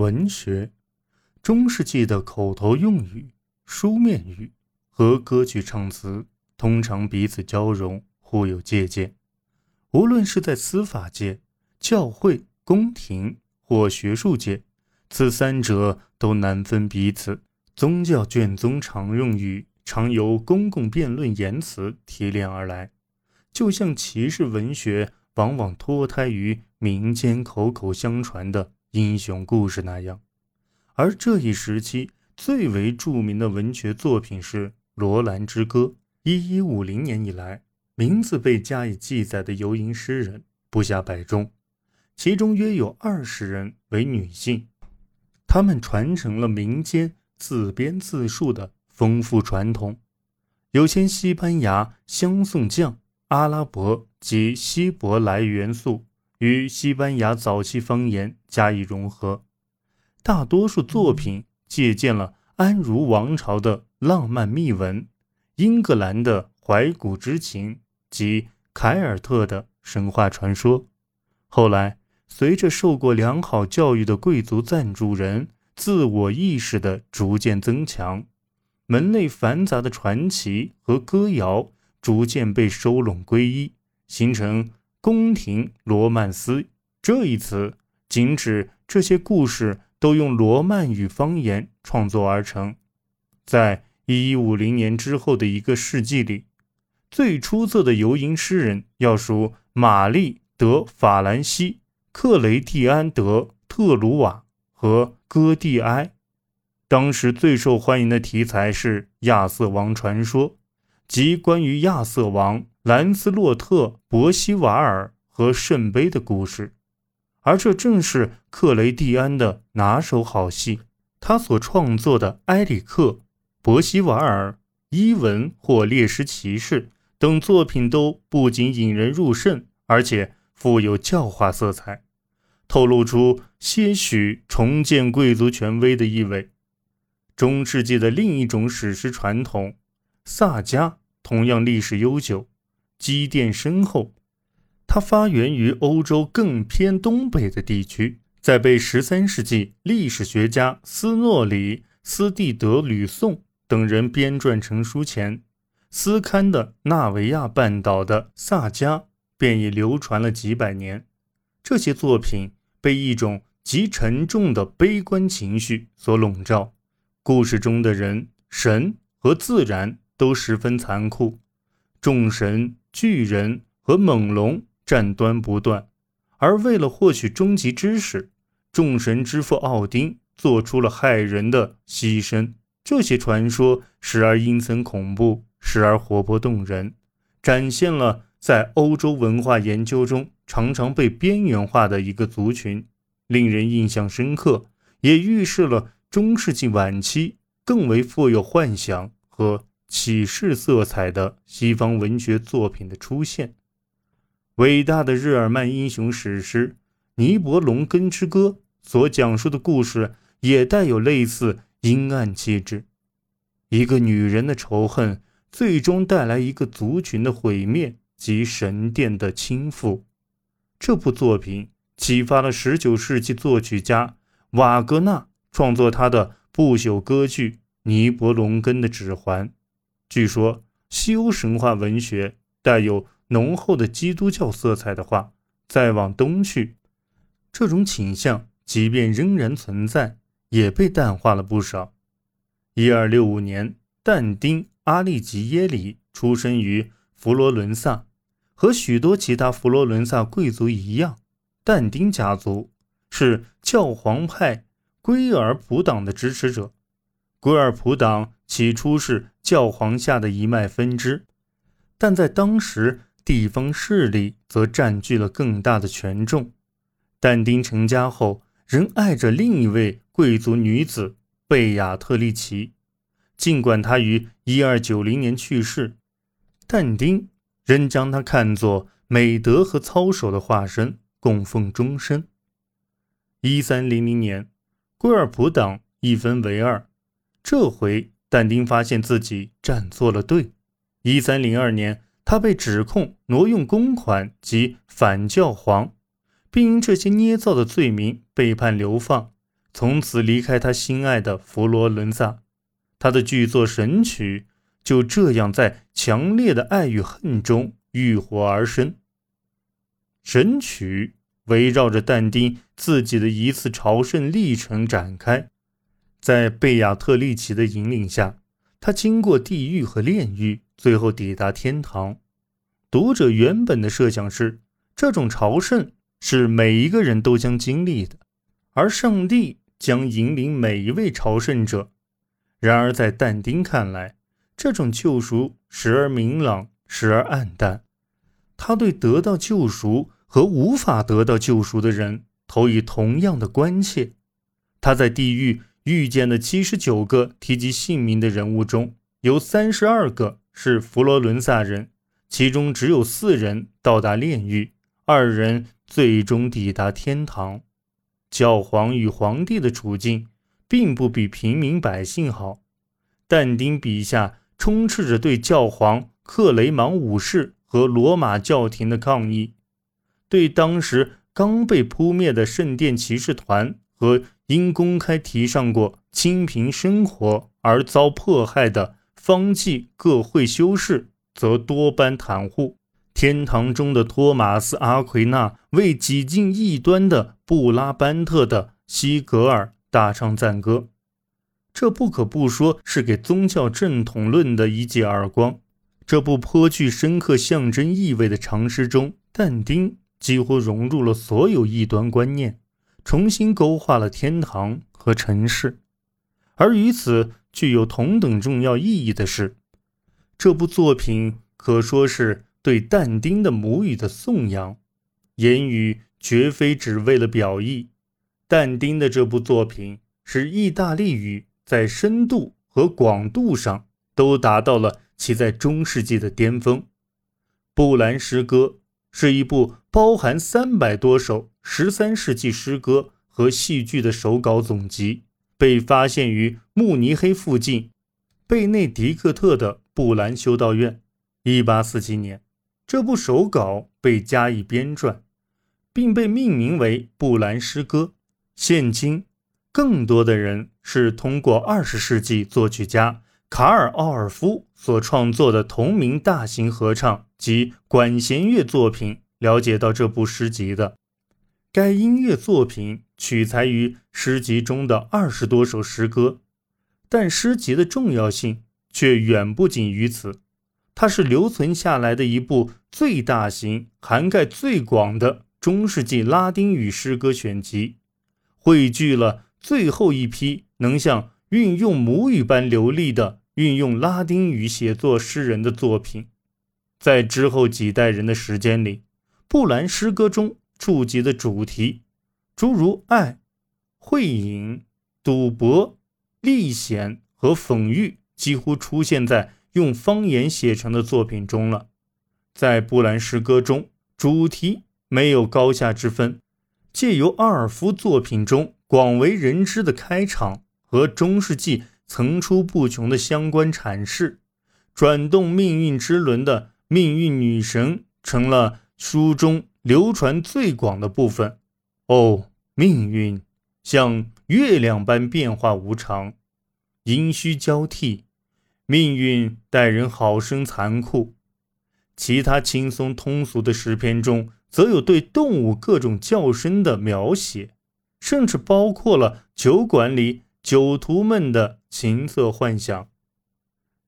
文学。中世纪的口头用语、书面语和歌曲唱词通常彼此交融，互有借鉴。无论是在司法界、教会、宫廷或学术界，此三者都难分彼此。宗教卷宗常用语常由公共辩论言辞提炼而来，就像骑士文学往往脱胎于民间口口相传的英雄故事那样。而这一时期最为著名的文学作品是《罗兰之歌》。一一五零年以来，名字被加以记载的游吟诗人不下百众，其中约有二十人为女性。他们传承了民间自编自述的丰富传统，有些西班牙相送将、阿拉伯及希伯来元素与西班牙早期方言加以融合。大多数作品借鉴了安茹王朝的浪漫秘文、英格兰的怀古之情及凯尔特的神话传说。后来，随着受过良好教育的贵族赞助人自我意识的逐渐增强，门类繁杂的传奇和歌谣逐渐被收拢归一，形成宫廷罗曼斯这一词，仅指这些故事。都用罗曼语方言创作而成。在一一五零年之后的一个世纪里，最出色的游吟诗人要数玛丽·德·法兰西、克雷蒂安·德·特鲁瓦和戈蒂埃。当时最受欢迎的题材是亚瑟王传说，即关于亚瑟王、兰斯洛特、伯希瓦尔和圣杯的故事。而这正是克雷蒂安的拿手好戏。他所创作的《埃里克》《伯希瓦尔》《伊文》或《猎狮骑士》等作品，都不仅引人入胜，而且富有教化色彩，透露出些许重建贵族权威的意味。中世纪的另一种史诗传统——萨迦，同样历史悠久，积淀深厚。它发源于欧洲更偏东北的地区，在被十三世纪历史学家斯诺里斯蒂德吕宋等人编撰成书前，斯堪的纳维亚半岛的萨迦便已流传了几百年。这些作品被一种极沉重的悲观情绪所笼罩，故事中的人、神和自然都十分残酷，众神、巨人和猛龙。战端不断，而为了获取终极知识，众神之父奥丁做出了害人的牺牲。这些传说时而阴森恐怖，时而活泼动人，展现了在欧洲文化研究中常常被边缘化的一个族群，令人印象深刻，也预示了中世纪晚期更为富有幻想和启示色彩的西方文学作品的出现。伟大的日耳曼英雄史诗《尼伯龙根之歌》所讲述的故事也带有类似阴暗气质。一个女人的仇恨，最终带来一个族群的毁灭及神殿的倾覆。这部作品启发了19世纪作曲家瓦格纳创作他的不朽歌剧《尼伯龙根的指环》。据说，西欧神话文学带有。浓厚的基督教色彩的话，再往东去，这种倾向即便仍然存在，也被淡化了不少。一二六五年，但丁·阿利吉耶里出生于佛罗伦萨，和许多其他佛罗伦萨贵族一样，但丁家族是教皇派圭尔普党的支持者。圭尔普党起初是教皇下的一脉分支，但在当时。地方势力则占据了更大的权重。但丁成家后，仍爱着另一位贵族女子贝亚特丽奇。尽管她于1290年去世，但丁仍将她看作美德和操守的化身，供奉终身。1300年，圭尔普党一分为二。这回，但丁发现自己站错了队。1302年。他被指控挪用公款及反教皇，并因这些捏造的罪名被判流放。从此离开他心爱的佛罗伦萨。他的巨作《神曲》就这样在强烈的爱与恨中浴火而生。《神曲》围绕着但丁自己的一次朝圣历程展开，在贝亚特丽奇的引领下，他经过地狱和炼狱，最后抵达天堂。读者原本的设想是，这种朝圣是每一个人都将经历的，而上帝将引领每一位朝圣者。然而，在但丁看来，这种救赎时而明朗，时而暗淡。他对得到救赎和无法得到救赎的人投以同样的关切。他在地狱遇见的七十九个提及姓名的人物中，有三十二个是佛罗伦萨人，其中只有四人到达炼狱，二人最终抵达天堂。教皇与皇帝的处境。并不比平民百姓好。但丁笔下充斥着对教皇克雷芒五世和罗马教廷的抗议，对当时刚被扑灭的圣殿骑士团和因公开提倡过清贫生活而遭迫害的方济各会修士，则多般袒护。天堂中的托马斯·阿奎那为几近异端的布拉班特的西格尔。大唱赞歌，这不可不说是给宗教正统论的一记耳光。这部颇具深刻象征意味的长诗中，但丁几乎融入了所有异端观念，重新勾画了天堂和尘世。而与此具有同等重要意义的是，这部作品可说是对但丁的母语的颂扬，言语绝非只为了表意。但丁的这部作品使意大利语在深度和广度上都达到了其在中世纪的巅峰。《布兰诗歌》是一部包含三百多首十三世纪诗歌和戏剧的手稿总集，被发现于慕尼黑附近贝内迪克特的布兰修道院。1847年，这部手稿被加以编撰，并被命名为《布兰诗歌》。现今，更多的人是通过二十世纪作曲家卡尔·奥尔夫所创作的同名大型合唱及管弦乐作品了解到这部诗集的。该音乐作品取材于诗集中的二十多首诗歌，但诗集的重要性却远不仅于此。它是留存下来的一部最大型、涵盖最广的中世纪拉丁语诗歌选集。汇聚了最后一批能像运用母语般流利的运用拉丁语写作诗人的作品，在之后几代人的时间里，布兰诗歌中触及的主题，诸如爱、会饮、赌博、历险和讽喻，几乎出现在用方言写成的作品中了。在布兰诗歌中，主题没有高下之分。借由阿尔夫作品中广为人知的开场和中世纪层出不穷的相关阐释，转动命运之轮的命运女神成了书中流传最广的部分。哦，命运像月亮般变化无常，阴虚交替，命运待人好生残酷。其他轻松通俗的诗篇中。则有对动物各种叫声的描写，甚至包括了酒馆里酒徒们的情色幻想。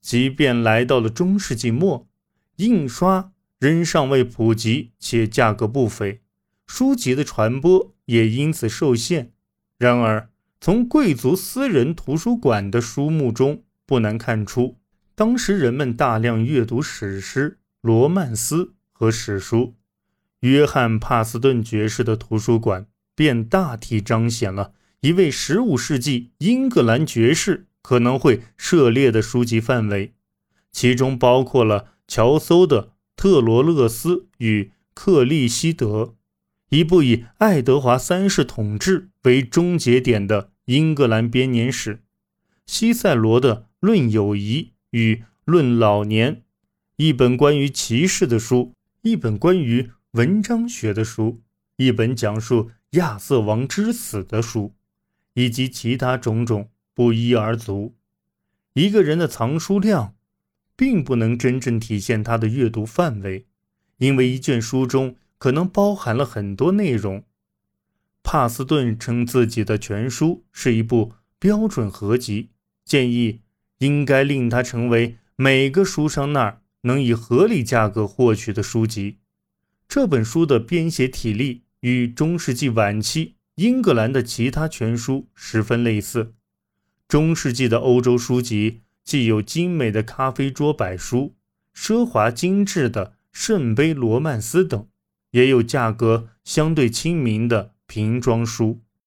即便来到了中世纪末，印刷仍尚未普及，且价格不菲，书籍的传播也因此受限。然而，从贵族私人图书馆的书目中不难看出，当时人们大量阅读史诗、罗曼斯和史书。约翰·帕斯顿爵士的图书馆便大体彰显了一位15世纪英格兰爵士可能会涉猎的书籍范围，其中包括了乔叟的《特罗勒斯与克利希德》，一部以爱德华三世统治为终结点的英格兰编年史；西塞罗的《论友谊与论老年》，一本关于骑士的书，一本关于。文章学的书，一本讲述亚瑟王之死的书，以及其他种种不一而足。一个人的藏书量，并不能真正体现他的阅读范围，因为一卷书中可能包含了很多内容。帕斯顿称自己的全书是一部标准合集，建议应该令它成为每个书商那儿能以合理价格获取的书籍。这本书的编写体例与中世纪晚期英格兰的其他全书十分类似。中世纪的欧洲书籍既有精美的咖啡桌摆书、奢华精致的圣杯罗曼斯等，也有价格相对亲民的瓶装书。